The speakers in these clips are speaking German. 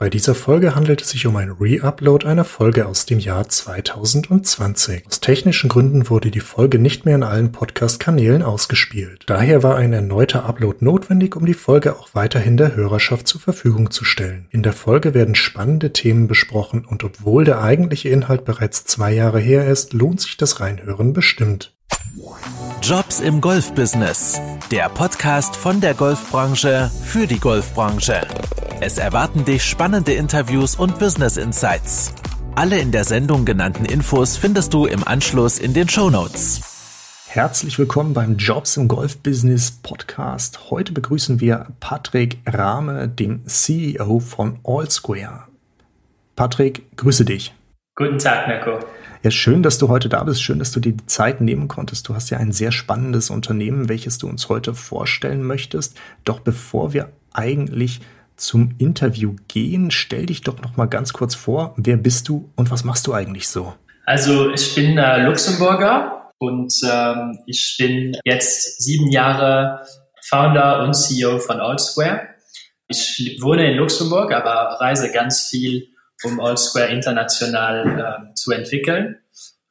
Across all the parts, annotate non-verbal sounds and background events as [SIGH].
Bei dieser Folge handelt es sich um ein Re-Upload einer Folge aus dem Jahr 2020. Aus technischen Gründen wurde die Folge nicht mehr in allen Podcast-Kanälen ausgespielt. Daher war ein erneuter Upload notwendig, um die Folge auch weiterhin der Hörerschaft zur Verfügung zu stellen. In der Folge werden spannende Themen besprochen und obwohl der eigentliche Inhalt bereits zwei Jahre her ist, lohnt sich das Reinhören bestimmt. Jobs im Golfbusiness. Der Podcast von der Golfbranche für die Golfbranche. Es erwarten dich spannende Interviews und Business Insights. Alle in der Sendung genannten Infos findest du im Anschluss in den Show Notes. Herzlich willkommen beim Jobs im Golfbusiness Podcast. Heute begrüßen wir Patrick Rahme, den CEO von Allsquare. Patrick, grüße dich. Guten Tag, Mirko. Ja, schön, dass du heute da bist. Schön, dass du dir die Zeit nehmen konntest. Du hast ja ein sehr spannendes Unternehmen, welches du uns heute vorstellen möchtest. Doch bevor wir eigentlich zum Interview gehen, stell dich doch noch mal ganz kurz vor. Wer bist du und was machst du eigentlich so? Also ich bin äh, Luxemburger und ähm, ich bin jetzt sieben Jahre Founder und CEO von Allsquare. Ich wohne in Luxemburg, aber reise ganz viel um Allsquare international äh, zu entwickeln.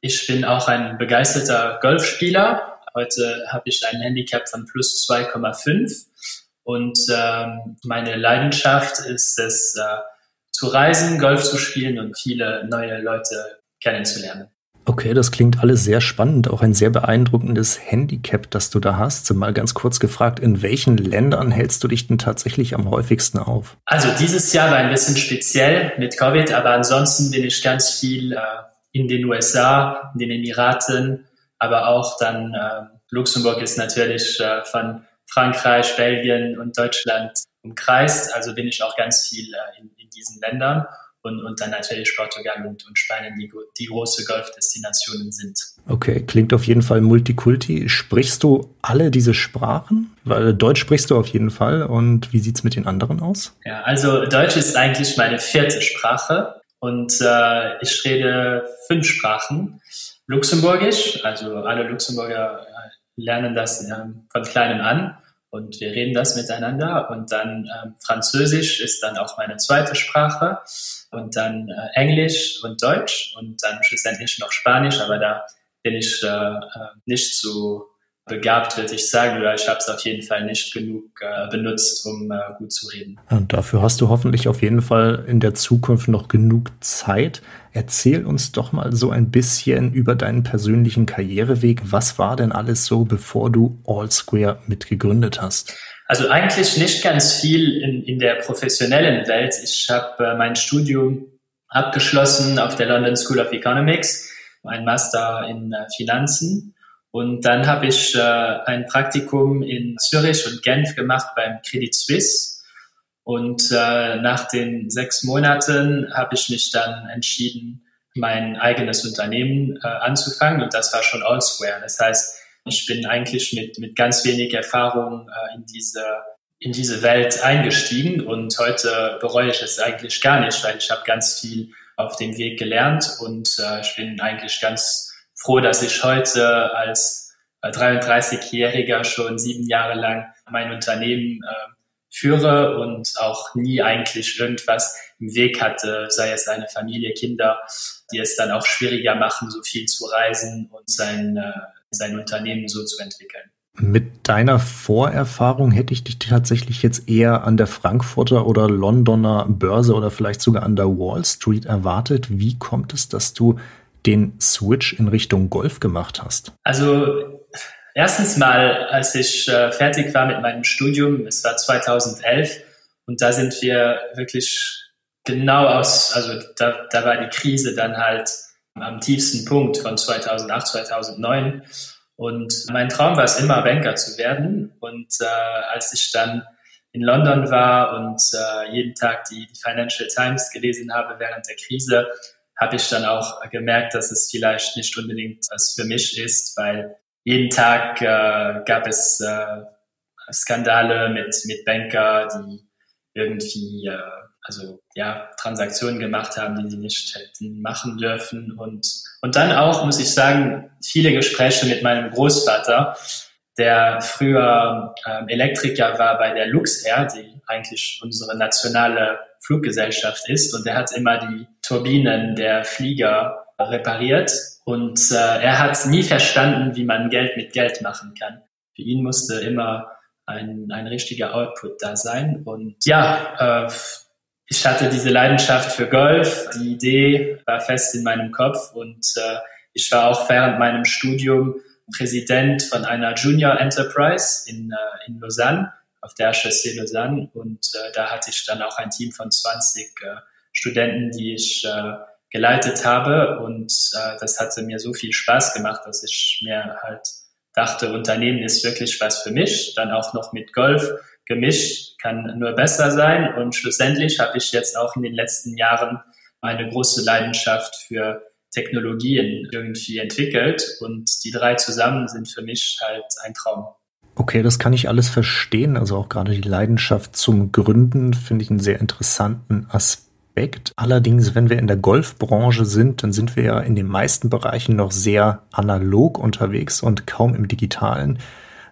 Ich bin auch ein begeisterter Golfspieler. Heute habe ich ein Handicap von plus 2,5 und ähm, meine Leidenschaft ist es, äh, zu reisen, Golf zu spielen und viele neue Leute kennenzulernen. Okay, das klingt alles sehr spannend, auch ein sehr beeindruckendes Handicap, das du da hast. Mal ganz kurz gefragt, in welchen Ländern hältst du dich denn tatsächlich am häufigsten auf? Also dieses Jahr war ein bisschen speziell mit Covid, aber ansonsten bin ich ganz viel äh, in den USA, in den Emiraten, aber auch dann äh, Luxemburg ist natürlich äh, von Frankreich, Belgien und Deutschland umkreist. Also bin ich auch ganz viel äh, in, in diesen Ländern und, und dann natürlich Portugal und, und Spanien, die, die große Golfdestinationen sind. Okay, klingt auf jeden Fall Multikulti. Sprichst du alle diese Sprachen? Weil Deutsch sprichst du auf jeden Fall. Und wie sieht es mit den anderen aus? Ja, also Deutsch ist eigentlich meine vierte Sprache und äh, ich rede fünf Sprachen. Luxemburgisch, also alle Luxemburger äh, lernen das äh, von kleinem an und wir reden das miteinander. Und dann ähm, Französisch ist dann auch meine zweite Sprache und dann äh, Englisch und Deutsch und dann schlussendlich noch Spanisch, aber da bin ich äh, äh nicht so begabt, würde ich sagen, oder ich habe es auf jeden Fall nicht genug äh, benutzt, um äh, gut zu reden. Und dafür hast du hoffentlich auf jeden Fall in der Zukunft noch genug Zeit. Erzähl uns doch mal so ein bisschen über deinen persönlichen Karriereweg. Was war denn alles so, bevor du Allsquare mitgegründet hast? Also eigentlich nicht ganz viel in, in der professionellen Welt. Ich habe äh, mein Studium abgeschlossen auf der London School of Economics, ein Master in äh, Finanzen und dann habe ich äh, ein Praktikum in Zürich und Genf gemacht beim Credit Suisse. Und äh, nach den sechs Monaten habe ich mich dann entschieden, mein eigenes Unternehmen äh, anzufangen. Und das war schon Allsquare. Das heißt, ich bin eigentlich mit, mit ganz wenig Erfahrung äh, in diese in diese Welt eingestiegen und heute bereue ich es eigentlich gar nicht, weil ich habe ganz viel auf dem Weg gelernt und äh, ich bin eigentlich ganz froh, dass ich heute als 33-Jähriger äh, schon sieben Jahre lang mein Unternehmen äh, führe und auch nie eigentlich irgendwas im Weg hatte, sei es eine Familie, Kinder, die es dann auch schwieriger machen, so viel zu reisen und sein, äh, sein Unternehmen so zu entwickeln. Mit deiner Vorerfahrung hätte ich dich tatsächlich jetzt eher an der Frankfurter oder Londoner Börse oder vielleicht sogar an der Wall Street erwartet. Wie kommt es, dass du den Switch in Richtung Golf gemacht hast? Also erstens mal, als ich äh, fertig war mit meinem Studium, es war 2011 und da sind wir wirklich genau aus, also da, da war die Krise dann halt am tiefsten Punkt von 2008, 2009 und mein Traum war es immer, Banker zu werden. Und äh, als ich dann in London war und äh, jeden Tag die, die Financial Times gelesen habe während der Krise, habe ich dann auch gemerkt, dass es vielleicht nicht unbedingt was für mich ist, weil jeden Tag äh, gab es äh, Skandale mit, mit Banker, die irgendwie äh, also ja Transaktionen gemacht haben, die sie nicht hätten machen dürfen. Und und dann auch muss ich sagen viele Gespräche mit meinem Großvater, der früher ähm, Elektriker war bei der Luxair, die eigentlich unsere nationale Fluggesellschaft ist. Und er hat immer die Turbinen der Flieger repariert und äh, er hat nie verstanden, wie man Geld mit Geld machen kann. Für ihn musste immer ein, ein richtiger Output da sein und ja, äh, ich hatte diese Leidenschaft für Golf. Die Idee war fest in meinem Kopf und äh, ich war auch während meinem Studium Präsident von einer Junior Enterprise in, äh, in Lausanne, auf der HSC Lausanne. Und äh, da hatte ich dann auch ein Team von 20 äh, Studenten, die ich äh, geleitet habe. Und äh, das hatte mir so viel Spaß gemacht, dass ich mir halt dachte, Unternehmen ist wirklich was für mich. Dann auch noch mit Golf gemischt, kann nur besser sein. Und schlussendlich habe ich jetzt auch in den letzten Jahren eine große Leidenschaft für Technologien irgendwie entwickelt. Und die drei zusammen sind für mich halt ein Traum. Okay, das kann ich alles verstehen. Also auch gerade die Leidenschaft zum Gründen finde ich einen sehr interessanten Aspekt. Allerdings, wenn wir in der Golfbranche sind, dann sind wir ja in den meisten Bereichen noch sehr analog unterwegs und kaum im digitalen.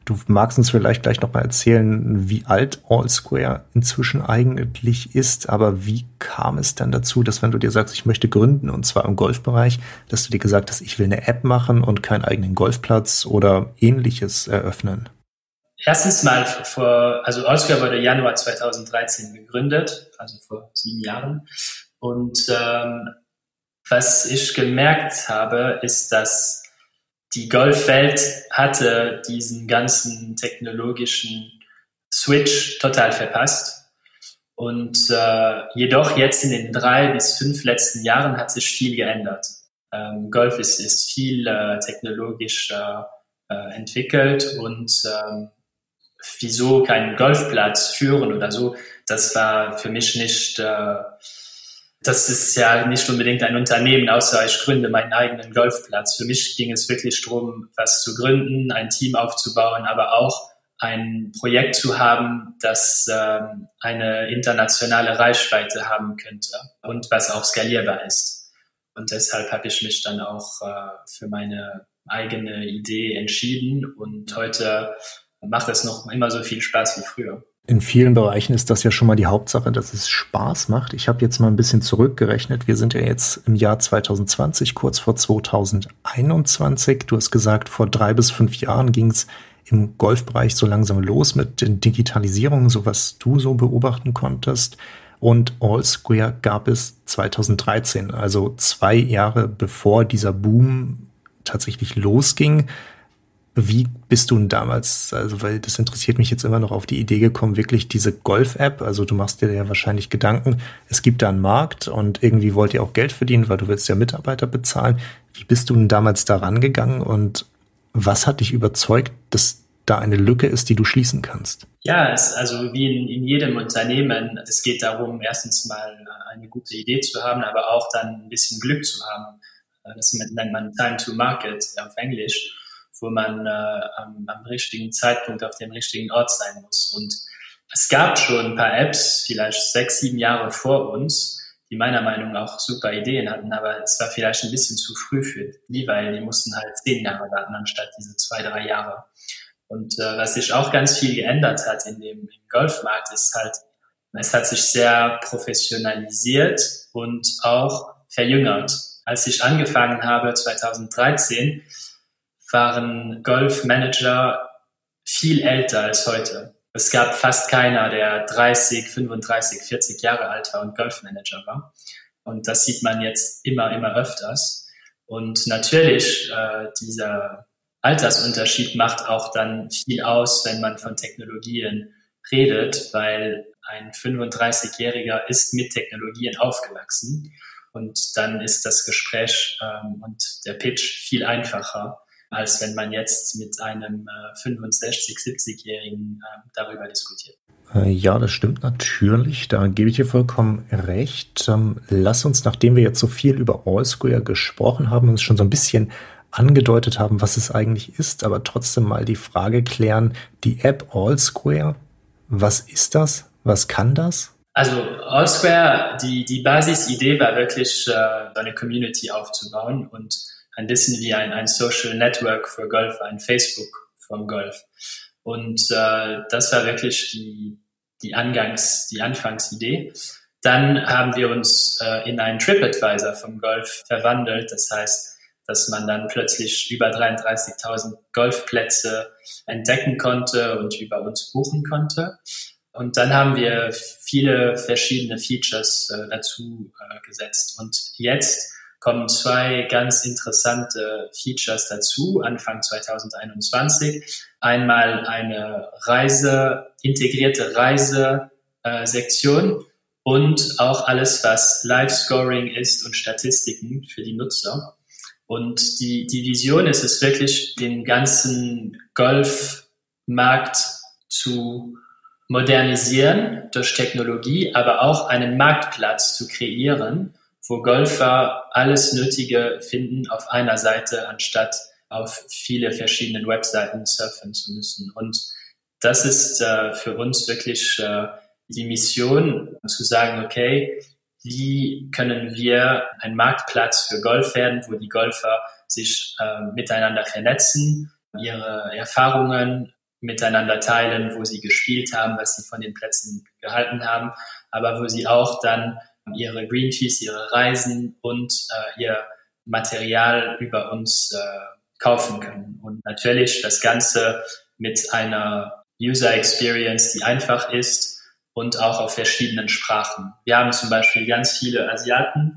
Du magst uns vielleicht gleich noch mal erzählen, wie alt Allsquare inzwischen eigentlich ist, aber wie kam es dann dazu, dass wenn du dir sagst, ich möchte gründen und zwar im Golfbereich, dass du dir gesagt hast, ich will eine App machen und keinen eigenen Golfplatz oder ähnliches eröffnen? Erstens mal vor, also Allsquare wurde Januar 2013 gegründet, also vor sieben Jahren. Und ähm, was ich gemerkt habe, ist, dass die Golfwelt hatte diesen ganzen technologischen Switch total verpasst. Und äh, jedoch jetzt in den drei bis fünf letzten Jahren hat sich viel geändert. Ähm, Golf ist, ist viel äh, technologisch äh, entwickelt und ähm, wieso keinen Golfplatz führen oder so, das war für mich nicht äh, das ist ja nicht unbedingt ein Unternehmen, außer ich gründe meinen eigenen Golfplatz. Für mich ging es wirklich darum, was zu gründen, ein Team aufzubauen, aber auch ein Projekt zu haben, das ähm, eine internationale Reichweite haben könnte und was auch skalierbar ist. Und deshalb habe ich mich dann auch äh, für meine eigene Idee entschieden und heute macht es noch immer so viel Spaß wie früher. In vielen Bereichen ist das ja schon mal die Hauptsache, dass es Spaß macht. Ich habe jetzt mal ein bisschen zurückgerechnet. Wir sind ja jetzt im Jahr 2020, kurz vor 2021. Du hast gesagt, vor drei bis fünf Jahren ging es im Golfbereich so langsam los mit den Digitalisierungen, so was du so beobachten konntest. Und All Square gab es 2013, also zwei Jahre bevor dieser Boom tatsächlich losging. Wie bist du denn damals, also weil das interessiert mich jetzt immer noch auf die Idee gekommen, wirklich diese Golf-App, also du machst dir ja wahrscheinlich Gedanken, es gibt da einen Markt und irgendwie wollt ihr auch Geld verdienen, weil du willst ja Mitarbeiter bezahlen. Wie bist du denn damals da rangegangen und was hat dich überzeugt, dass da eine Lücke ist, die du schließen kannst? Ja, es, also wie in, in jedem Unternehmen, es geht darum, erstens mal eine gute Idee zu haben, aber auch dann ein bisschen Glück zu haben. Das nennt man Time to Market auf Englisch wo man äh, am, am richtigen Zeitpunkt auf dem richtigen Ort sein muss. Und es gab schon ein paar Apps, vielleicht sechs, sieben Jahre vor uns, die meiner Meinung nach auch super Ideen hatten, aber es war vielleicht ein bisschen zu früh für die, weil die mussten halt zehn Jahre warten anstatt diese zwei, drei Jahre. Und äh, was sich auch ganz viel geändert hat in dem im Golfmarkt, ist halt, es hat sich sehr professionalisiert und auch verjüngert. Als ich angefangen habe 2013, waren Golfmanager viel älter als heute. Es gab fast keiner, der 30, 35, 40 Jahre alt war und Golfmanager war. Und das sieht man jetzt immer, immer öfters. Und natürlich, äh, dieser Altersunterschied macht auch dann viel aus, wenn man von Technologien redet, weil ein 35-Jähriger ist mit Technologien aufgewachsen. Und dann ist das Gespräch ähm, und der Pitch viel einfacher als wenn man jetzt mit einem äh, 65, 70-Jährigen äh, darüber diskutiert. Äh, ja, das stimmt natürlich. Da gebe ich dir vollkommen recht. Ähm, lass uns, nachdem wir jetzt so viel über Allsquare gesprochen haben, uns schon so ein bisschen angedeutet haben, was es eigentlich ist, aber trotzdem mal die Frage klären, die App Allsquare, was ist das? Was kann das? Also Allsquare, die, die Basisidee war wirklich, äh, eine Community aufzubauen und ein bisschen wie ein, ein Social Network für Golf, ein Facebook vom Golf. Und äh, das war wirklich die, die Angangs-, die Anfangsidee. Dann haben wir uns äh, in einen TripAdvisor vom Golf verwandelt. Das heißt, dass man dann plötzlich über 33.000 Golfplätze entdecken konnte und über uns buchen konnte. Und dann haben wir viele verschiedene Features äh, dazu äh, gesetzt. Und jetzt kommen zwei ganz interessante Features dazu, Anfang 2021. Einmal eine Reise, integrierte Reisesektion und auch alles, was Live-Scoring ist und Statistiken für die Nutzer. Und die, die Vision ist es wirklich, den ganzen Golfmarkt zu modernisieren durch Technologie, aber auch einen Marktplatz zu kreieren, wo Golfer alles Nötige finden auf einer Seite, anstatt auf viele verschiedene Webseiten surfen zu müssen. Und das ist äh, für uns wirklich äh, die Mission, zu sagen, okay, wie können wir ein Marktplatz für Golf werden, wo die Golfer sich äh, miteinander vernetzen, ihre Erfahrungen miteinander teilen, wo sie gespielt haben, was sie von den Plätzen gehalten haben, aber wo sie auch dann ihre Green Fees, ihre Reisen und äh, ihr Material über uns äh, kaufen können. Und natürlich das Ganze mit einer User Experience, die einfach ist und auch auf verschiedenen Sprachen. Wir haben zum Beispiel ganz viele Asiaten,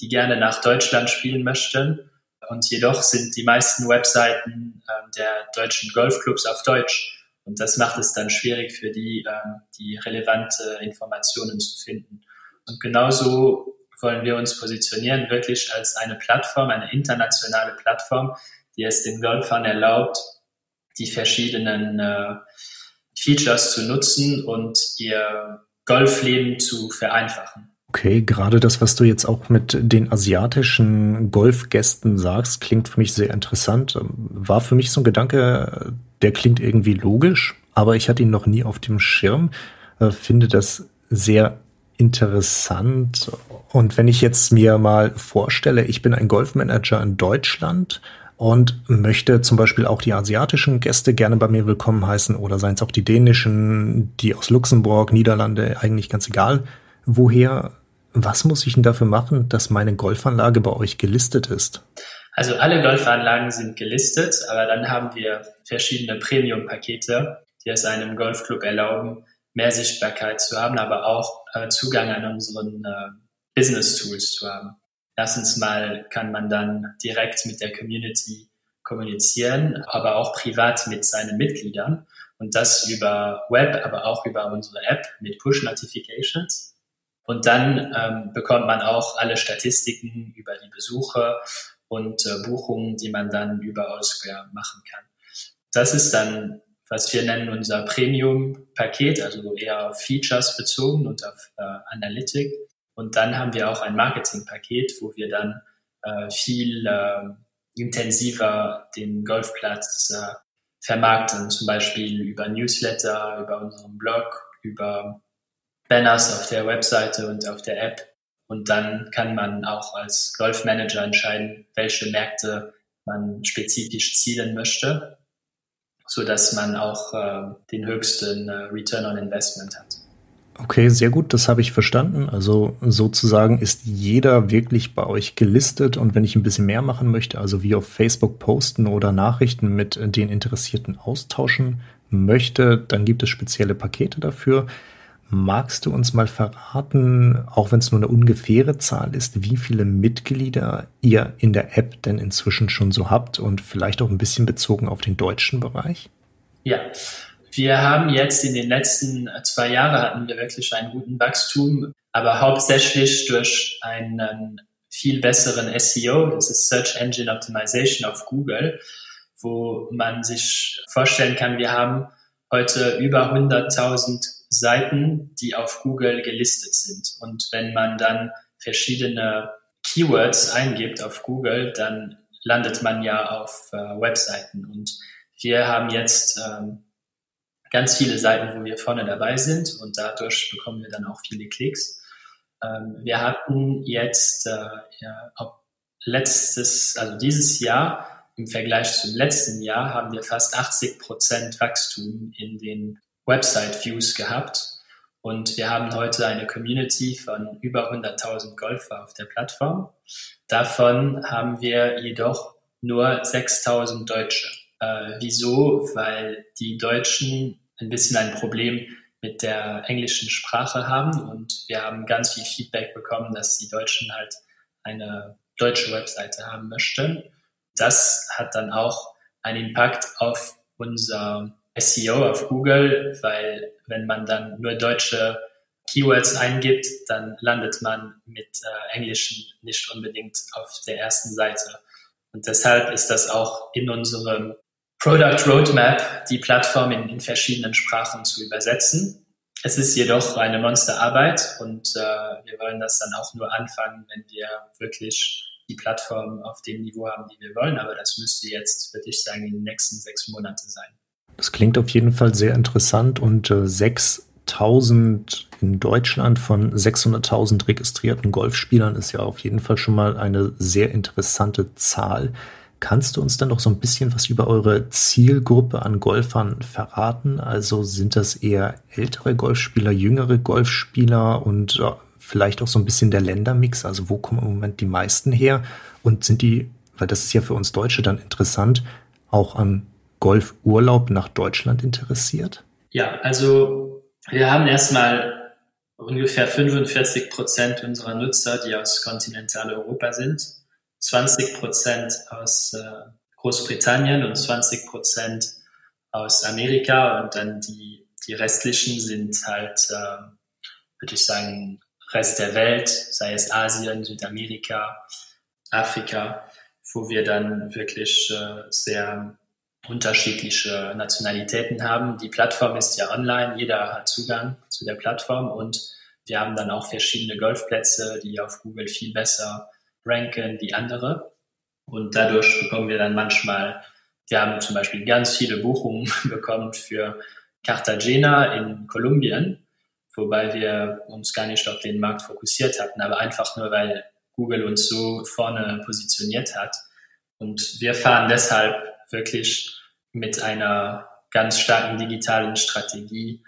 die gerne nach Deutschland spielen möchten. Und jedoch sind die meisten Webseiten äh, der deutschen Golfclubs auf Deutsch. Und das macht es dann schwierig für die, äh, die relevante Informationen zu finden. Und genauso wollen wir uns positionieren, wirklich als eine Plattform, eine internationale Plattform, die es den Golfern erlaubt, die verschiedenen äh, Features zu nutzen und ihr Golfleben zu vereinfachen. Okay, gerade das, was du jetzt auch mit den asiatischen Golfgästen sagst, klingt für mich sehr interessant. War für mich so ein Gedanke, der klingt irgendwie logisch, aber ich hatte ihn noch nie auf dem Schirm. Äh, finde das sehr interessant. Und wenn ich jetzt mir mal vorstelle, ich bin ein Golfmanager in Deutschland und möchte zum Beispiel auch die asiatischen Gäste gerne bei mir willkommen heißen oder seien es auch die dänischen, die aus Luxemburg, Niederlande, eigentlich ganz egal woher. Was muss ich denn dafür machen, dass meine Golfanlage bei euch gelistet ist? Also alle Golfanlagen sind gelistet, aber dann haben wir verschiedene Premium-Pakete, die es einem Golfclub erlauben, mehr Sichtbarkeit zu haben, aber auch äh, Zugang an unseren äh, Business-Tools zu haben. Erstens mal kann man dann direkt mit der Community kommunizieren, aber auch privat mit seinen Mitgliedern und das über Web, aber auch über unsere App mit Push-Notifications. Und dann ähm, bekommt man auch alle Statistiken über die Besuche und äh, Buchungen, die man dann über Allsquare machen kann. Das ist dann was wir nennen unser Premium-Paket, also eher auf Features bezogen und auf äh, Analytik. Und dann haben wir auch ein Marketing-Paket, wo wir dann äh, viel äh, intensiver den Golfplatz äh, vermarkten, zum Beispiel über Newsletter, über unseren Blog, über Banners auf der Webseite und auf der App. Und dann kann man auch als Golfmanager entscheiden, welche Märkte man spezifisch zielen möchte so dass man auch äh, den höchsten äh, Return on Investment hat. Okay, sehr gut, das habe ich verstanden. Also sozusagen ist jeder wirklich bei euch gelistet und wenn ich ein bisschen mehr machen möchte, also wie auf Facebook posten oder Nachrichten mit den Interessierten austauschen möchte, dann gibt es spezielle Pakete dafür. Magst du uns mal verraten, auch wenn es nur eine ungefähre Zahl ist, wie viele Mitglieder ihr in der App denn inzwischen schon so habt und vielleicht auch ein bisschen bezogen auf den deutschen Bereich? Ja, wir haben jetzt in den letzten zwei Jahren hatten wir wirklich einen guten Wachstum, aber hauptsächlich durch einen viel besseren SEO, das ist Search Engine Optimization auf Google, wo man sich vorstellen kann, wir haben heute über 100.000 Seiten, die auf Google gelistet sind. Und wenn man dann verschiedene Keywords eingibt auf Google, dann landet man ja auf äh, Webseiten. Und wir haben jetzt ähm, ganz viele Seiten, wo wir vorne dabei sind und dadurch bekommen wir dann auch viele Klicks. Ähm, wir hatten jetzt äh, ja, letztes, also dieses Jahr im Vergleich zum letzten Jahr haben wir fast 80 Prozent Wachstum in den Website-Views gehabt. Und wir haben heute eine Community von über 100.000 Golfer auf der Plattform. Davon haben wir jedoch nur 6.000 Deutsche. Äh, wieso? Weil die Deutschen ein bisschen ein Problem mit der englischen Sprache haben und wir haben ganz viel Feedback bekommen, dass die Deutschen halt eine deutsche Webseite haben möchten. Das hat dann auch einen Impact auf unser SEO auf Google, weil wenn man dann nur deutsche Keywords eingibt, dann landet man mit äh, Englischen nicht unbedingt auf der ersten Seite. Und deshalb ist das auch in unserem Product Roadmap, die Plattform in, in verschiedenen Sprachen zu übersetzen. Es ist jedoch eine Monsterarbeit und äh, wir wollen das dann auch nur anfangen, wenn wir wirklich die Plattform auf dem Niveau haben, die wir wollen. Aber das müsste jetzt, würde ich sagen, in den nächsten sechs Monate sein. Das klingt auf jeden Fall sehr interessant und äh, 6000 in Deutschland von 600.000 registrierten Golfspielern ist ja auf jeden Fall schon mal eine sehr interessante Zahl. Kannst du uns dann noch so ein bisschen was über eure Zielgruppe an Golfern verraten? Also sind das eher ältere Golfspieler, jüngere Golfspieler und äh, vielleicht auch so ein bisschen der Ländermix? Also wo kommen im Moment die meisten her? Und sind die, weil das ist ja für uns Deutsche dann interessant, auch an Golfurlaub nach Deutschland interessiert? Ja, also wir haben erstmal ungefähr 45 Prozent unserer Nutzer, die aus Kontinentaleuropa sind 20 Prozent aus äh, Großbritannien und 20 Prozent aus Amerika und dann die, die restlichen sind halt, äh, würde ich sagen, Rest der Welt, sei es Asien, Südamerika, Afrika, wo wir dann wirklich äh, sehr unterschiedliche Nationalitäten haben. Die Plattform ist ja online, jeder hat Zugang zu der Plattform und wir haben dann auch verschiedene Golfplätze, die auf Google viel besser ranken wie andere. Und dadurch bekommen wir dann manchmal, wir haben zum Beispiel ganz viele Buchungen [LAUGHS] bekommen für Cartagena in Kolumbien, wobei wir uns gar nicht auf den Markt fokussiert hatten, aber einfach nur, weil Google uns so vorne positioniert hat. Und wir fahren deshalb wirklich mit einer ganz starken digitalen Strategie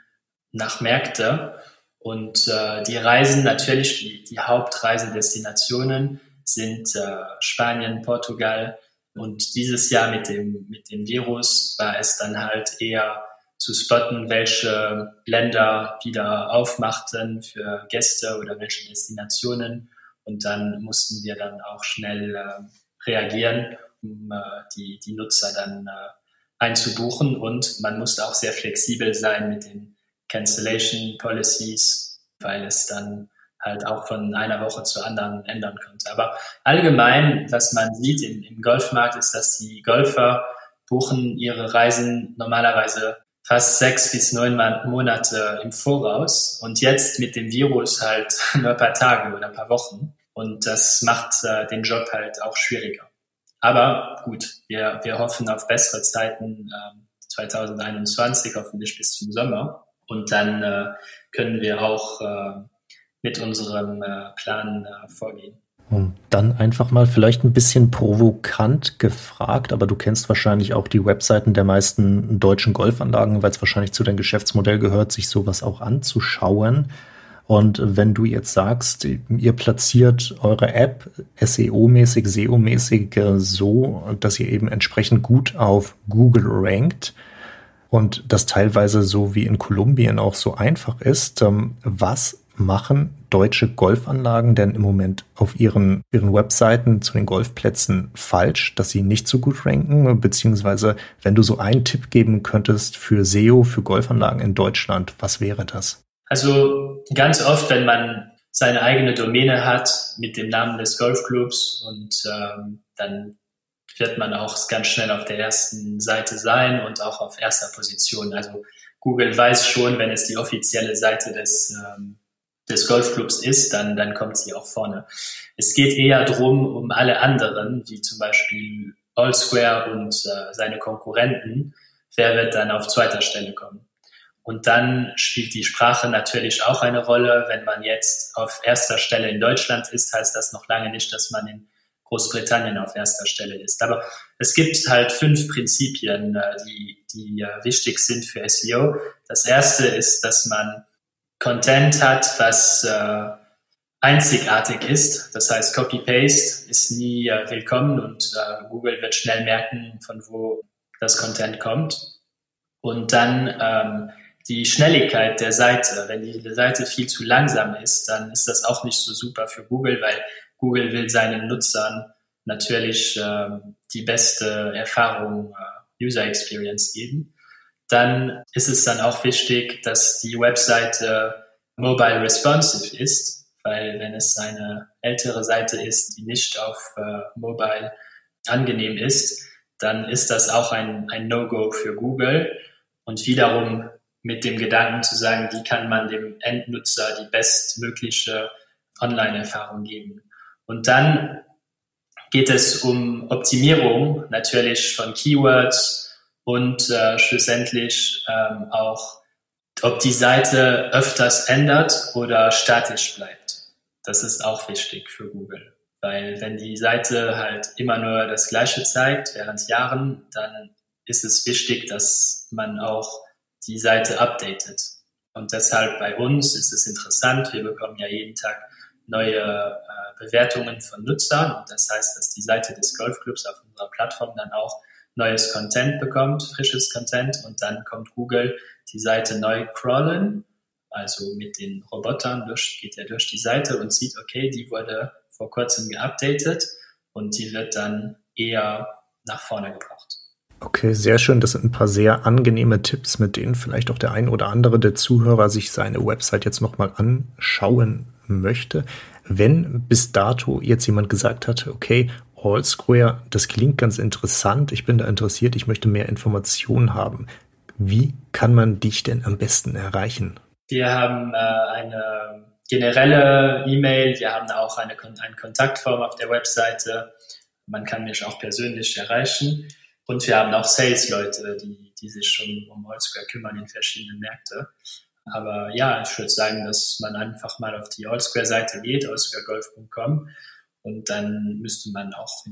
nach Märkte. Und äh, die Reisen, natürlich die, die Hauptreisedestinationen, sind äh, Spanien, Portugal. Und dieses Jahr mit dem, mit dem Virus war es dann halt eher zu spotten, welche Länder wieder aufmachten für Gäste oder welche Destinationen. Und dann mussten wir dann auch schnell äh, reagieren, um äh, die, die Nutzer dann äh, einzubuchen. Und man musste auch sehr flexibel sein mit den Cancellation Policies, weil es dann halt auch von einer Woche zur anderen ändern könnte. Aber allgemein, was man sieht im, im Golfmarkt, ist, dass die Golfer buchen ihre Reisen normalerweise fast sechs bis neun Monate im Voraus und jetzt mit dem Virus halt [LAUGHS] nur ein paar Tage oder ein paar Wochen. Und das macht äh, den Job halt auch schwieriger. Aber gut, wir, wir hoffen auf bessere Zeiten äh, 2021, hoffentlich bis zum Sommer. Und dann äh, können wir auch äh, mit unserem äh, Plan äh, vorgehen. Und dann einfach mal vielleicht ein bisschen provokant gefragt, aber du kennst wahrscheinlich auch die Webseiten der meisten deutschen Golfanlagen, weil es wahrscheinlich zu deinem Geschäftsmodell gehört, sich sowas auch anzuschauen. Und wenn du jetzt sagst, ihr platziert eure App SEO-mäßig, SEO-mäßig äh, so, dass ihr eben entsprechend gut auf Google rankt und das teilweise so wie in Kolumbien auch so einfach ist, ähm, was machen deutsche Golfanlagen denn im Moment auf ihren, ihren Webseiten zu den Golfplätzen falsch, dass sie nicht so gut ranken? Beziehungsweise, wenn du so einen Tipp geben könntest für SEO, für Golfanlagen in Deutschland, was wäre das? Also ganz oft, wenn man seine eigene Domäne hat mit dem Namen des Golfclubs und ähm, dann wird man auch ganz schnell auf der ersten Seite sein und auch auf erster Position. Also Google weiß schon, wenn es die offizielle Seite des ähm, des Golfclubs ist, dann, dann kommt sie auch vorne. Es geht eher drum um alle anderen, wie zum Beispiel Allsquare und äh, seine Konkurrenten. Wer wird dann auf zweiter Stelle kommen? Und dann spielt die Sprache natürlich auch eine Rolle. Wenn man jetzt auf erster Stelle in Deutschland ist, heißt das noch lange nicht, dass man in Großbritannien auf erster Stelle ist. Aber es gibt halt fünf Prinzipien, äh, die, die äh, wichtig sind für SEO. Das erste ist, dass man Content hat, was äh, einzigartig ist. Das heißt, Copy-Paste ist nie willkommen und Google wird schnell merken, von wo das Content kommt. Und dann ähm, die Schnelligkeit der Seite. Wenn die Seite viel zu langsam ist, dann ist das auch nicht so super für Google, weil Google will seinen Nutzern natürlich äh, die beste Erfahrung, äh, User Experience geben. Dann ist es dann auch wichtig, dass die Webseite mobile responsive ist, weil wenn es eine ältere Seite ist, die nicht auf äh, mobile angenehm ist, dann ist das auch ein, ein No-Go für Google und wiederum mit dem Gedanken zu sagen, wie kann man dem Endnutzer die bestmögliche Online-Erfahrung geben. Und dann geht es um Optimierung natürlich von Keywords und äh, schlussendlich ähm, auch, ob die Seite öfters ändert oder statisch bleibt. Das ist auch wichtig für Google. Weil wenn die Seite halt immer nur das Gleiche zeigt während Jahren, dann ist es wichtig, dass man auch die Seite updatet. Und deshalb bei uns ist es interessant. Wir bekommen ja jeden Tag neue äh, Bewertungen von Nutzern. Und das heißt, dass die Seite des Golfclubs auf unserer Plattform dann auch neues Content bekommt, frisches Content. Und dann kommt Google die Seite neu crawlen. Also mit den Robotern durch, geht er durch die Seite und sieht, okay, die wurde vor kurzem geupdatet und die wird dann eher nach vorne gebracht. Okay, sehr schön. Das sind ein paar sehr angenehme Tipps, mit denen vielleicht auch der ein oder andere der Zuhörer sich seine Website jetzt nochmal anschauen möchte. Wenn bis dato jetzt jemand gesagt hat, okay, All Square, das klingt ganz interessant, ich bin da interessiert, ich möchte mehr Informationen haben. Wie kann man dich denn am besten erreichen? Wir haben äh, eine generelle E-Mail, wir haben auch eine, eine Kontaktform auf der Webseite. Man kann mich auch persönlich erreichen. Und wir haben auch Sales-Leute, die, die sich schon um Allsquare kümmern in verschiedenen Märkten. Aber ja, ich würde sagen, dass man einfach mal auf die Allsquare-Seite geht, allsquaregolf.com und dann müsste man auch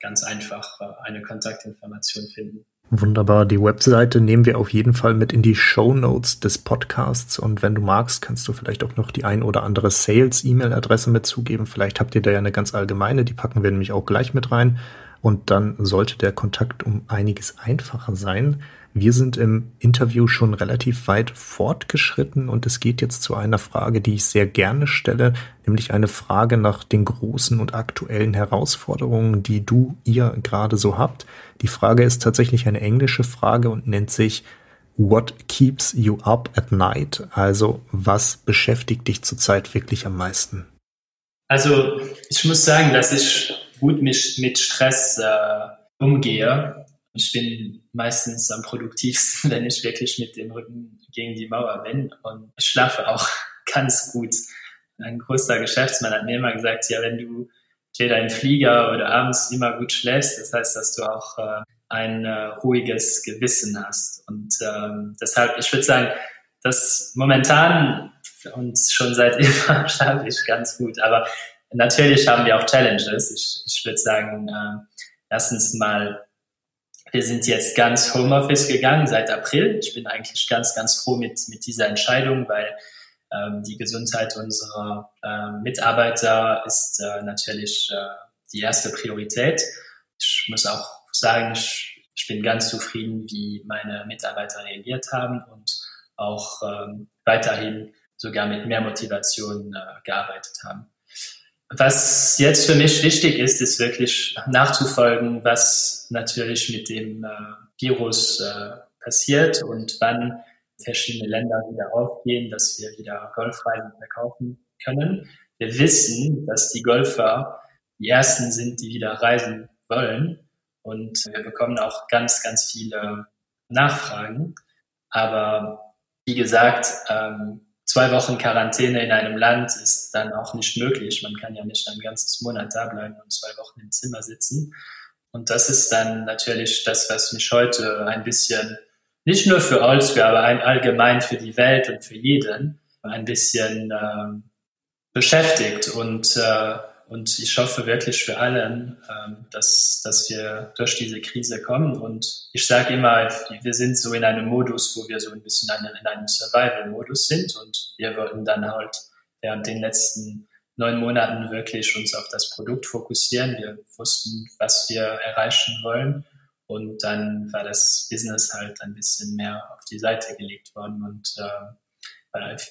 ganz einfach äh, eine Kontaktinformation finden. Wunderbar. Die Webseite nehmen wir auf jeden Fall mit in die Show Notes des Podcasts. Und wenn du magst, kannst du vielleicht auch noch die ein oder andere Sales-E-Mail-Adresse mitzugeben. Vielleicht habt ihr da ja eine ganz allgemeine. Die packen wir nämlich auch gleich mit rein und dann sollte der Kontakt um einiges einfacher sein. Wir sind im Interview schon relativ weit fortgeschritten und es geht jetzt zu einer Frage, die ich sehr gerne stelle, nämlich eine Frage nach den großen und aktuellen Herausforderungen, die du, ihr gerade so habt. Die Frage ist tatsächlich eine englische Frage und nennt sich What keeps you up at night? Also was beschäftigt dich zurzeit wirklich am meisten? Also ich muss sagen, dass ich gut mit, Stress äh, umgehe. Ich bin meistens am produktivsten, [LAUGHS] wenn ich wirklich mit dem Rücken gegen die Mauer bin und ich schlafe auch [LAUGHS] ganz gut. Ein großer Geschäftsmann hat mir immer gesagt, ja, wenn du entweder im Flieger oder abends immer gut schläfst, das heißt, dass du auch äh, ein äh, ruhiges Gewissen hast. Und ähm, deshalb, ich würde sagen, dass momentan und schon seit [LAUGHS] immer schlafe ich ganz gut. Aber natürlich haben wir auch Challenges. Ich, ich würde sagen, äh, erstens mal, wir sind jetzt ganz Homeoffice gegangen seit April. Ich bin eigentlich ganz, ganz froh mit, mit dieser Entscheidung, weil ähm, die Gesundheit unserer äh, Mitarbeiter ist äh, natürlich äh, die erste Priorität. Ich muss auch sagen, ich, ich bin ganz zufrieden, wie meine Mitarbeiter reagiert haben und auch ähm, weiterhin sogar mit mehr Motivation äh, gearbeitet haben. Was jetzt für mich wichtig ist, ist wirklich nachzufolgen, was natürlich mit dem äh, Virus äh, passiert und wann verschiedene Länder wieder aufgehen, dass wir wieder Golfreisen verkaufen können. Wir wissen, dass die Golfer die ersten sind, die wieder reisen wollen. Und wir bekommen auch ganz, ganz viele Nachfragen. Aber wie gesagt, ähm, zwei Wochen Quarantäne in einem Land ist dann auch nicht möglich. Man kann ja nicht ein ganzes Monat da bleiben und zwei Wochen im Zimmer sitzen. Und das ist dann natürlich das, was mich heute ein bisschen, nicht nur für Oldschool, aber allgemein für die Welt und für jeden, ein bisschen äh, beschäftigt. Und äh, Und ich hoffe wirklich für alle, ähm, dass, dass wir durch diese Krise kommen. Und ich sage immer, wir sind so in einem Modus, wo wir so ein bisschen in einem Survival-Modus sind. Und wir wollten dann halt während den letzten neun Monaten wirklich uns auf das Produkt fokussieren. Wir wussten, was wir erreichen wollen. Und dann war das Business halt ein bisschen mehr auf die Seite gelegt worden. Und äh,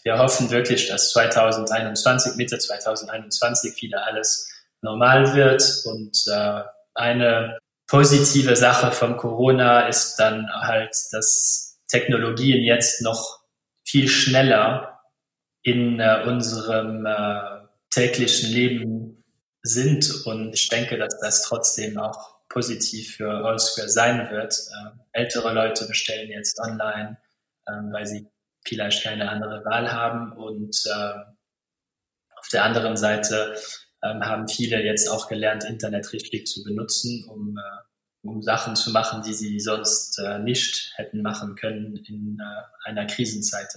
wir hoffen wirklich, dass 2021, Mitte 2021 wieder alles normal wird. Und äh, eine positive Sache von Corona ist dann halt, dass Technologien jetzt noch viel schneller in äh, unserem äh, täglichen Leben sind. Und ich denke, dass das trotzdem auch positiv für Allsquare sein wird. Ähm, ältere Leute bestellen jetzt online, ähm, weil sie vielleicht keine andere Wahl haben. Und äh, auf der anderen Seite ähm, haben viele jetzt auch gelernt, Internet richtig zu benutzen, um, äh, um Sachen zu machen, die sie sonst äh, nicht hätten machen können in äh, einer Krisenzeit.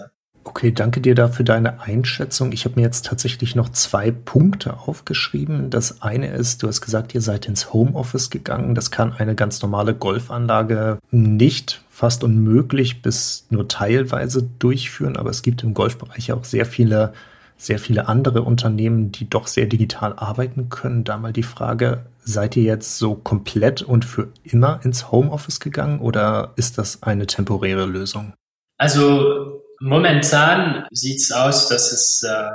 Okay, danke dir dafür deine Einschätzung. Ich habe mir jetzt tatsächlich noch zwei Punkte aufgeschrieben. Das eine ist, du hast gesagt, ihr seid ins Homeoffice gegangen. Das kann eine ganz normale Golfanlage nicht fast unmöglich bis nur teilweise durchführen, aber es gibt im Golfbereich auch sehr viele sehr viele andere Unternehmen, die doch sehr digital arbeiten können. Da mal die Frage, seid ihr jetzt so komplett und für immer ins Homeoffice gegangen oder ist das eine temporäre Lösung? Also Momentan sieht es aus, dass es äh,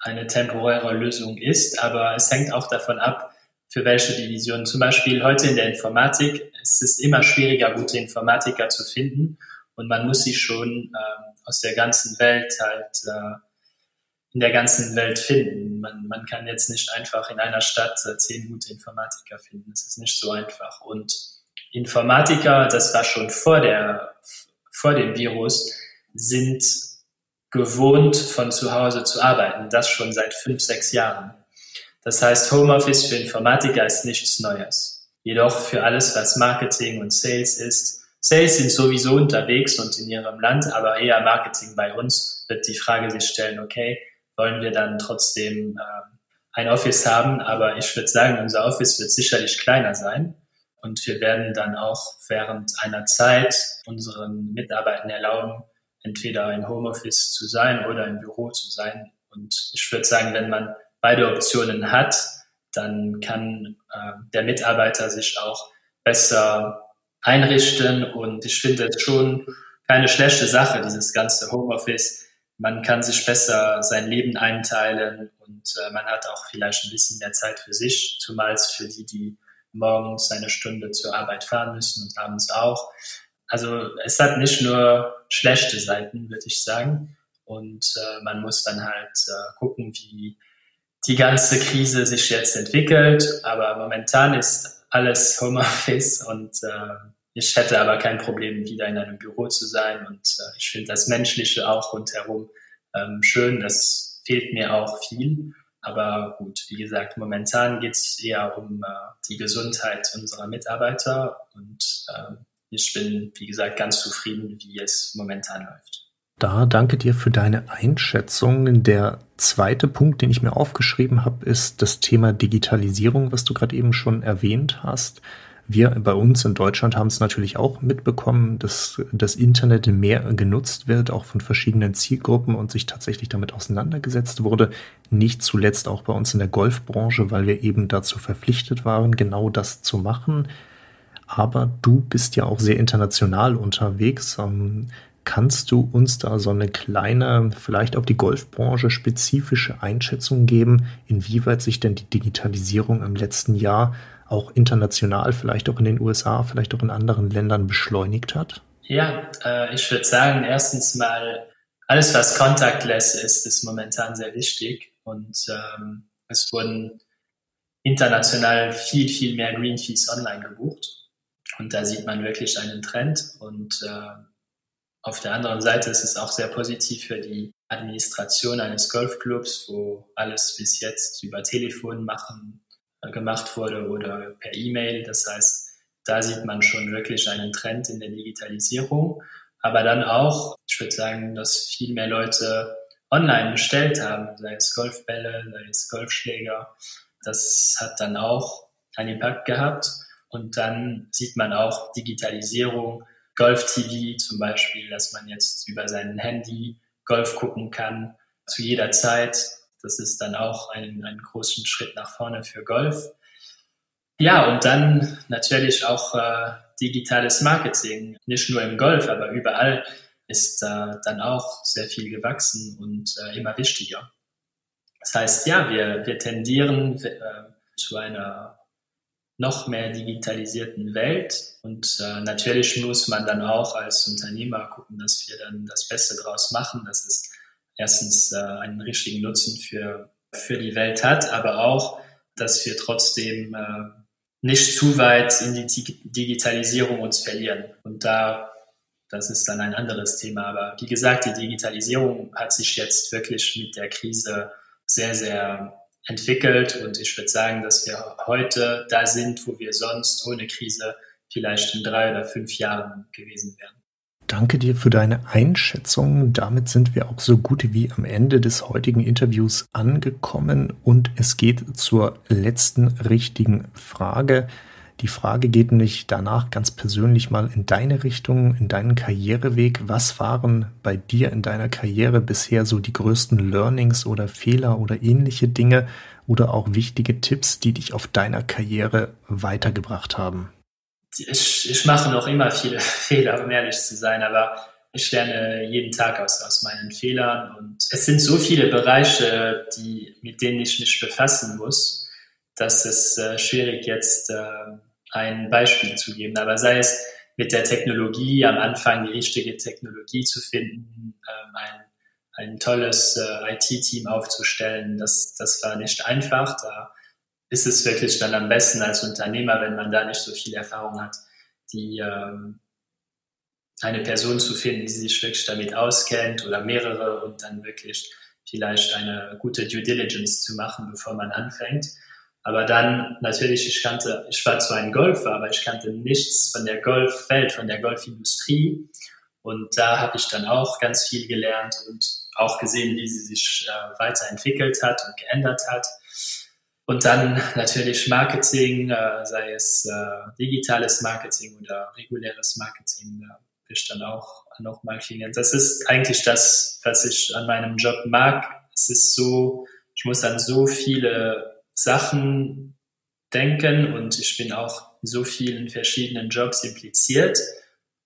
eine temporäre Lösung ist, aber es hängt auch davon ab, für welche Division. Zum Beispiel heute in der Informatik, es ist immer schwieriger, gute Informatiker zu finden und man muss sie schon äh, aus der ganzen Welt halt äh, in der ganzen Welt finden. Man, man kann jetzt nicht einfach in einer Stadt äh, zehn gute Informatiker finden. Das ist nicht so einfach. Und Informatiker, das war schon vor der vor dem Virus, sind gewohnt, von zu Hause zu arbeiten. Das schon seit fünf, sechs Jahren. Das heißt, Homeoffice für Informatiker ist nichts Neues. Jedoch für alles, was Marketing und Sales ist, Sales sind sowieso unterwegs und in ihrem Land, aber eher Marketing bei uns wird die Frage sich stellen, okay, wollen wir dann trotzdem äh, ein Office haben, aber ich würde sagen, unser Office wird sicherlich kleiner sein und wir werden dann auch während einer Zeit unseren Mitarbeitern erlauben, entweder in Homeoffice zu sein oder im Büro zu sein. Und ich würde sagen, wenn man beide Optionen hat, dann kann äh, der Mitarbeiter sich auch besser einrichten. Und ich finde es schon keine schlechte Sache, dieses ganze Homeoffice. Man kann sich besser sein Leben einteilen und äh, man hat auch vielleicht ein bisschen mehr Zeit für sich, zumal für die, die morgens eine Stunde zur Arbeit fahren müssen und abends auch. Also es hat nicht nur schlechte Seiten, würde ich sagen. Und äh, man muss dann halt äh, gucken, wie die ganze Krise sich jetzt entwickelt. Aber momentan ist alles Homeoffice und äh, ich hätte aber kein Problem, wieder in einem Büro zu sein. Und äh, ich finde das Menschliche auch rundherum ähm, schön. Das fehlt mir auch viel. Aber gut, wie gesagt, momentan geht es eher um äh, die Gesundheit unserer Mitarbeiter und äh, ich bin, wie gesagt, ganz zufrieden, wie es momentan läuft. Da danke dir für deine Einschätzung. Der zweite Punkt, den ich mir aufgeschrieben habe, ist das Thema Digitalisierung, was du gerade eben schon erwähnt hast. Wir bei uns in Deutschland haben es natürlich auch mitbekommen, dass das Internet mehr genutzt wird, auch von verschiedenen Zielgruppen und sich tatsächlich damit auseinandergesetzt wurde. Nicht zuletzt auch bei uns in der Golfbranche, weil wir eben dazu verpflichtet waren, genau das zu machen aber du bist ja auch sehr international unterwegs. Ähm, kannst du uns da so eine kleine, vielleicht auf die Golfbranche spezifische Einschätzung geben, inwieweit sich denn die Digitalisierung im letzten Jahr auch international, vielleicht auch in den USA, vielleicht auch in anderen Ländern beschleunigt hat? Ja, äh, ich würde sagen, erstens mal, alles, was contactless ist, ist momentan sehr wichtig und ähm, es wurden international viel, viel mehr Green Fees online gebucht. Und da sieht man wirklich einen Trend. Und äh, auf der anderen Seite ist es auch sehr positiv für die Administration eines Golfclubs, wo alles bis jetzt über Telefon machen, äh, gemacht wurde oder per E-Mail. Das heißt, da sieht man schon wirklich einen Trend in der Digitalisierung. Aber dann auch, ich würde sagen, dass viel mehr Leute online bestellt haben, sei es Golfbälle, sei es Golfschläger. Das hat dann auch einen Impact gehabt. Und dann sieht man auch Digitalisierung, Golf-TV zum Beispiel, dass man jetzt über sein Handy Golf gucken kann zu jeder Zeit. Das ist dann auch ein, einen großen Schritt nach vorne für Golf. Ja, und dann natürlich auch äh, digitales Marketing, nicht nur im Golf, aber überall ist äh, dann auch sehr viel gewachsen und äh, immer wichtiger. Das heißt, ja, wir, wir tendieren äh, zu einer noch mehr digitalisierten Welt und äh, natürlich muss man dann auch als Unternehmer gucken, dass wir dann das Beste draus machen, dass es erstens äh, einen richtigen Nutzen für, für die Welt hat, aber auch, dass wir trotzdem äh, nicht zu weit in die Digitalisierung uns verlieren. Und da, das ist dann ein anderes Thema. Aber wie gesagt, die Digitalisierung hat sich jetzt wirklich mit der Krise sehr, sehr entwickelt. Und ich würde sagen, dass wir heute da sind, wo wir sonst ohne Krise vielleicht in drei oder fünf Jahren gewesen wären. Danke dir für deine Einschätzung. Damit sind wir auch so gut wie am Ende des heutigen Interviews angekommen und es geht zur letzten richtigen Frage. Die Frage geht nämlich danach ganz persönlich mal in deine Richtung, in deinen Karriereweg. Was waren bei dir in deiner Karriere bisher so die größten Learnings oder Fehler oder ähnliche Dinge oder auch wichtige Tipps, die dich auf deiner Karriere weitergebracht haben? ich, ich mache noch immer viele [LAUGHS] Fehler, um ehrlich zu sein, aber ich lerne jeden Tag aus, aus meinen Fehlern und es sind so viele Bereiche, die, mit denen ich mich befassen muss, dass es äh, schwierig jetzt äh, ein Beispiel zu geben. Aber sei es mit der Technologie, am Anfang die richtige Technologie zu finden, ähm, ein, ein tolles äh, IT-Team aufzustellen, das, das war nicht einfach. Da ist es wirklich dann am besten als Unternehmer, wenn man da nicht so viel Erfahrung hat, die ähm, eine Person zu finden, die sich wirklich damit auskennt oder mehrere und dann wirklich vielleicht eine gute Due Diligence zu machen, bevor man anfängt. Aber dann natürlich, ich kannte, ich war zwar ein Golfer, aber ich kannte nichts von der Golfwelt, von der Golfindustrie. Und da habe ich dann auch ganz viel gelernt und auch gesehen, wie sie sich äh, weiterentwickelt hat und geändert hat. Und dann natürlich Marketing, äh, sei es äh, digitales Marketing oder reguläres Marketing, da will ich dann auch nochmal klingen. Das ist eigentlich das, was ich an meinem Job mag. Es ist so, ich muss an so viele Sachen denken und ich bin auch in so vielen verschiedenen Jobs impliziert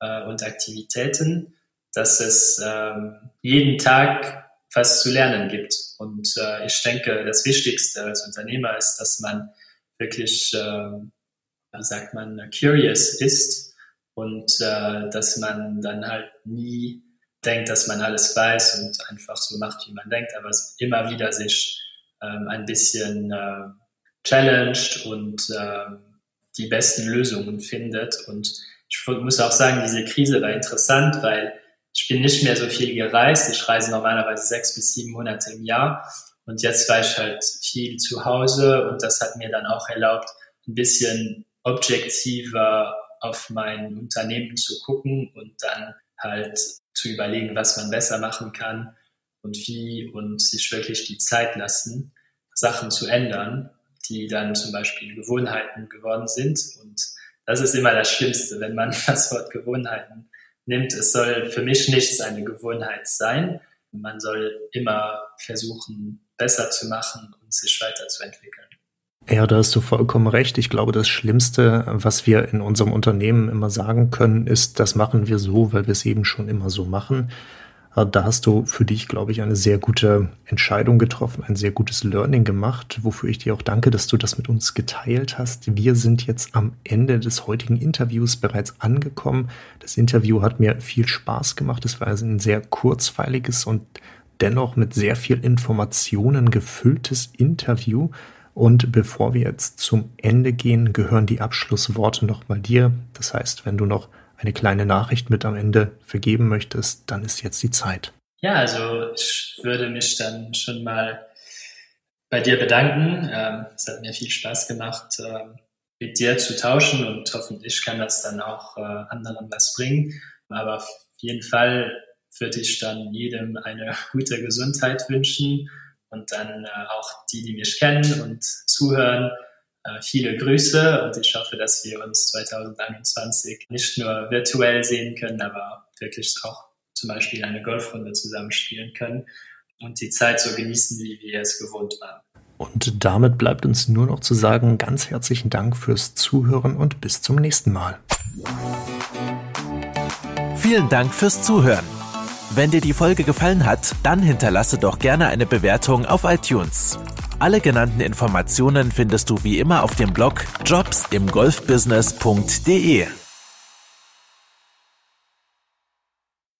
äh, und Aktivitäten, dass es ähm, jeden Tag was zu lernen gibt. Und äh, ich denke, das Wichtigste als Unternehmer ist, dass man wirklich, äh, wie sagt man, curious ist und äh, dass man dann halt nie denkt, dass man alles weiß und einfach so macht, wie man denkt, aber immer wieder sich ähm, ein bisschen äh, challenged und äh, die besten Lösungen findet. Und ich muss auch sagen, diese Krise war interessant, weil ich bin nicht mehr so viel gereist. Ich reise normalerweise sechs bis sieben Monate im Jahr. Und jetzt war ich halt viel zu Hause und das hat mir dann auch erlaubt, ein bisschen objektiver auf mein Unternehmen zu gucken und dann halt zu überlegen, was man besser machen kann und wie und sich wirklich die Zeit lassen, Sachen zu ändern, die dann zum Beispiel Gewohnheiten geworden sind. Und das ist immer das Schlimmste, wenn man [LAUGHS] das Wort Gewohnheiten nimmt. Es soll für mich nichts eine Gewohnheit sein. Man soll immer versuchen, besser zu machen und sich weiterzuentwickeln. Ja, da hast du vollkommen recht. Ich glaube, das Schlimmste, was wir in unserem Unternehmen immer sagen können, ist, das machen wir so, weil wir es eben schon immer so machen. Äh, da hast du für dich, glaube ich, eine sehr gute Entscheidung getroffen, ein sehr gutes Learning gemacht, wofür ich dir auch danke, dass du das mit uns geteilt hast. Wir sind jetzt am Ende des heutigen Interviews bereits angekommen. Das Interview hat mir viel Spaß gemacht. Es war also ein sehr kurzweiliges und dennoch mit sehr viel Informationen gefülltes Interview. Und bevor wir jetzt zum Ende gehen, gehören die Abschlussworte nochmal dir. Das heißt, wenn du noch eine kleine Nachricht mit am Ende vergeben möchtest, dann ist jetzt die Zeit. Ja, also ich würde mich dann schon mal bei dir bedanken. Ähm, es hat mir viel Spaß gemacht, ähm, mit dir zu tauschen und hoffentlich kann das dann auch äh, anderen was bringen. Aber auf jeden Fall würde ich dann jedem eine [LAUGHS] gute Gesundheit wünschen und dann äh, auch die, die mich kennen und zuhören, viele Grüße und ich hoffe, dass wir uns 2021 nicht nur virtuell sehen können, aber wirklich auch zum Beispiel eine Golfrunde zusammenspielen können und die Zeit so genießen, wie wir es gewohnt waren. Und damit bleibt uns nur noch zu sagen, ganz herzlichen Dank fürs Zuhören und bis zum nächsten Mal. Vielen Dank fürs Zuhören. Wenn dir die Folge gefallen hat, dann hinterlasse doch gerne eine Bewertung auf iTunes. Alle genannten Informationen findest du wie immer auf dem Blog jobsimgolfbusiness.de.